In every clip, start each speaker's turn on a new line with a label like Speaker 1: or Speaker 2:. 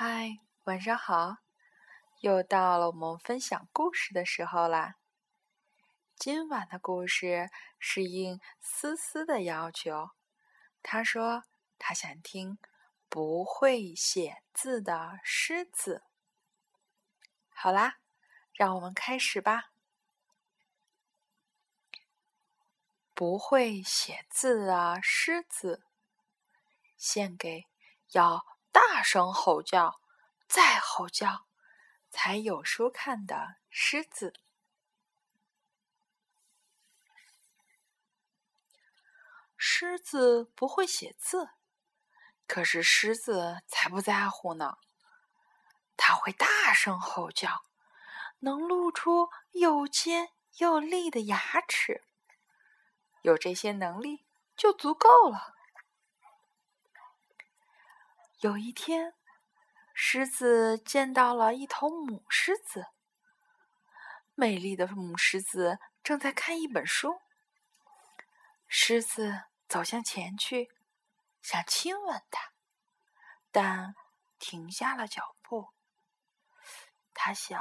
Speaker 1: 嗨，晚上好！又到了我们分享故事的时候啦。今晚的故事是应思思的要求，她说她想听不会写字的狮子。好啦，让我们开始吧。不会写字的狮子，献给要。大声吼叫，再吼叫，才有书看的狮子。狮子不会写字，可是狮子才不在乎呢。它会大声吼叫，能露出又尖又利的牙齿。有这些能力就足够了。有一天，狮子见到了一头母狮子。美丽的母狮子正在看一本书。狮子走向前去，想亲吻它，但停下了脚步。他想，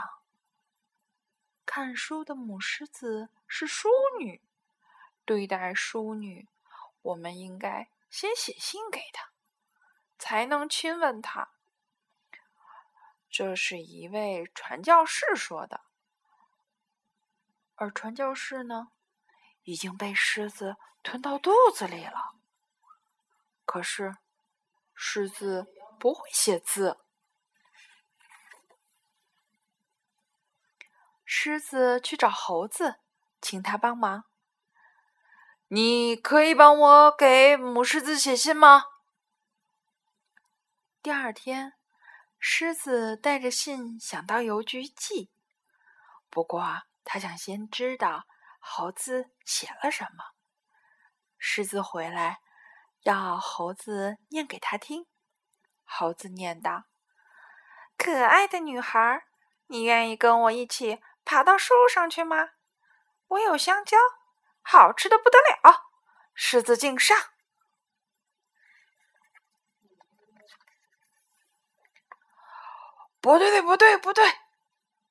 Speaker 1: 看书的母狮子是淑女，对待淑女，我们应该先写信给她。才能亲吻他。这是一位传教士说的，而传教士呢，已经被狮子吞到肚子里了。可是，狮子不会写字。狮子去找猴子，请他帮忙。你可以帮我给母狮子写信吗？第二天，狮子带着信想到邮局寄，不过他想先知道猴子写了什么。狮子回来，要猴子念给他听。猴子念道：“可爱的女孩，你愿意跟我一起爬到树上去吗？我有香蕉，好吃的不得了。”狮子敬上。不对，不对，不对！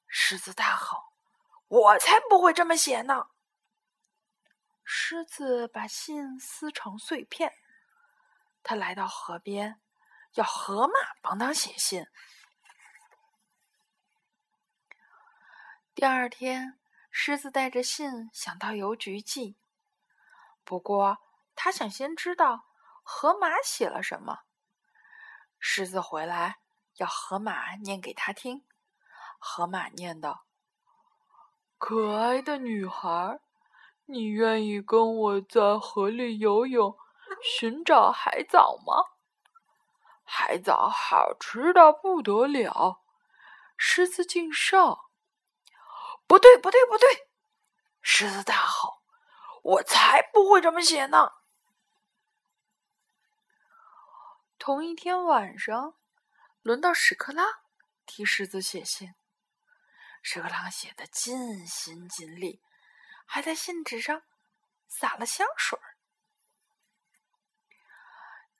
Speaker 1: 狮子大吼：“我才不会这么写呢！”狮子把信撕成碎片，他来到河边，要河马帮他写信。第二天，狮子带着信想到邮局寄，不过他想先知道河马写了什么。狮子回来。要河马念给他听。河马念道：“可爱的女孩，你愿意跟我在河里游泳，寻找海藻吗？海藻好吃的不得了。”狮子敬上。不对，不对，不对！狮子大吼：“我才不会这么写呢！”同一天晚上。轮到屎壳郎替狮子写信，屎壳郎写的尽心尽力，还在信纸上撒了香水。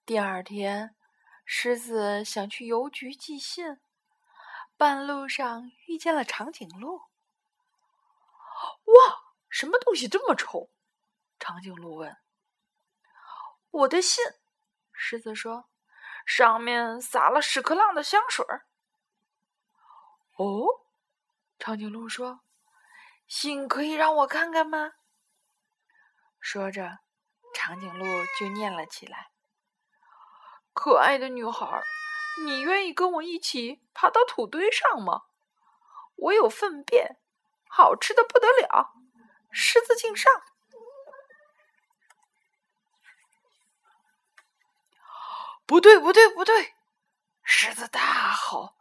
Speaker 1: 第二天，狮子想去邮局寄信，半路上遇见了长颈鹿。哇，什么东西这么臭？长颈鹿问。我的信，狮子说。上面撒了屎壳郎的香水儿。哦，长颈鹿说：“信可以让我看看吗？”说着，长颈鹿就念了起来：“可爱的女孩，你愿意跟我一起爬到土堆上吗？我有粪便，好吃的不得了。狮子敬上。”不对，不对，不对！狮子大吼：“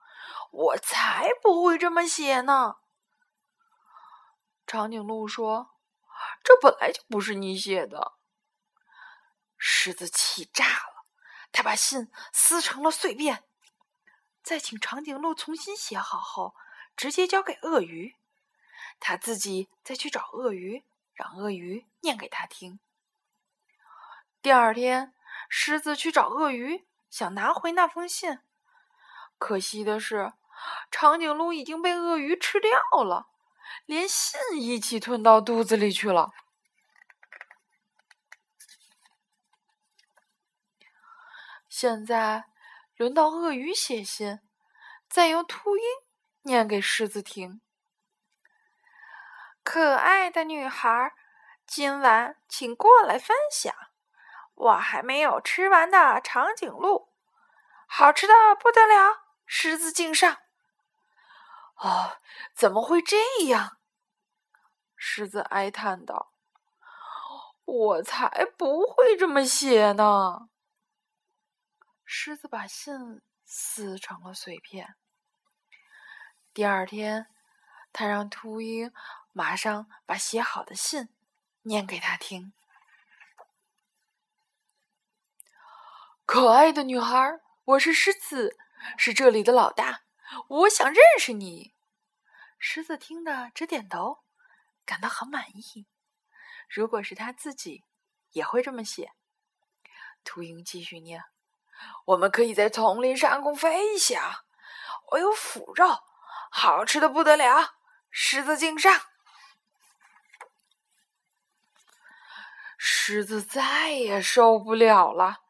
Speaker 1: 我才不会这么写呢！”长颈鹿说：“这本来就不是你写的。”狮子气炸了，他把信撕成了碎片，再请长颈鹿重新写好后，直接交给鳄鱼，他自己再去找鳄鱼，让鳄鱼念给他听。第二天。狮子去找鳄鱼，想拿回那封信，可惜的是，长颈鹿已经被鳄鱼吃掉了，连信一起吞到肚子里去了。现在轮到鳄鱼写信，再由秃鹰念给狮子听。可爱的女孩，今晚请过来分享我还没有吃完的长颈鹿，好吃的不得了！狮子敬上。哦，怎么会这样？狮子哀叹道：“我才不会这么写呢。”狮子把信撕成了碎片。第二天，他让秃鹰马上把写好的信念给他听。可爱的女孩，我是狮子，是这里的老大，我想认识你。狮子听得直点头，感到很满意。如果是他自己，也会这么写。秃鹰继续念。我们可以在丛林上空飞翔。我有腐肉，好吃的不得了。狮子敬上。狮子再也受不了了，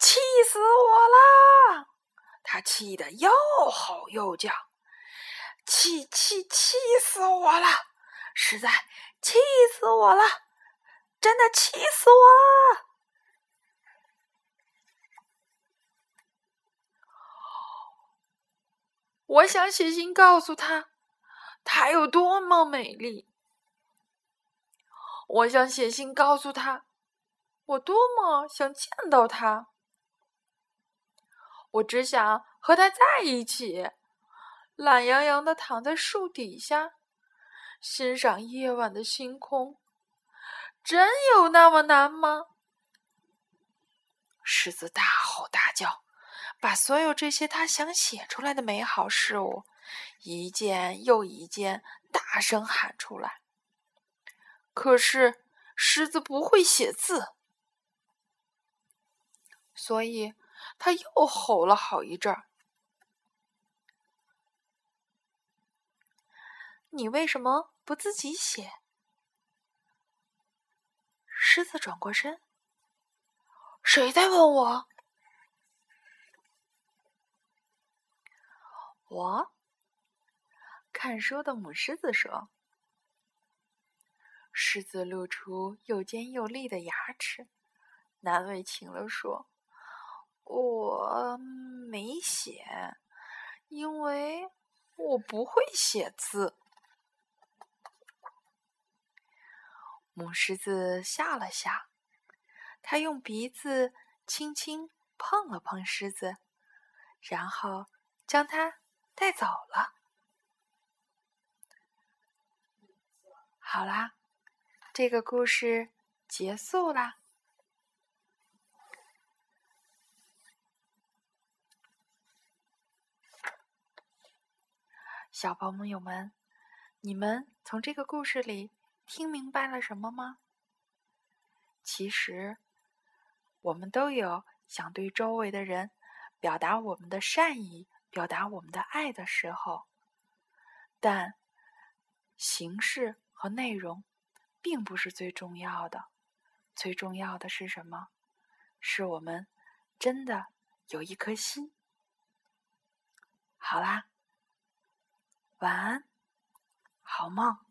Speaker 1: 气死我了！他气得又吼又叫，气气气死我了！实在气死我了，真的气死我了！我想写信告诉他，她有多么美丽。我想写信告诉他，我多么想见到他。我只想和他在一起，懒洋洋的躺在树底下，欣赏夜晚的星空。真有那么难吗？狮子大吼大叫。把所有这些他想写出来的美好事物，一件又一件大声喊出来。可是狮子不会写字，所以他又吼了好一阵儿。你为什么不自己写？狮子转过身，谁在问我？我看书的母狮子说：“狮子露出又尖又利的牙齿，难为情了说：‘我没写，因为我不会写字。’母狮子笑了笑，它用鼻子轻轻碰了碰狮子，然后将它。”带走了。好啦，这个故事结束啦。小朋友们，你们从这个故事里听明白了什么吗？其实，我们都有想对周围的人表达我们的善意。表达我们的爱的时候，但形式和内容并不是最重要的。最重要的是什么？是我们真的有一颗心。好啦，晚安，好梦。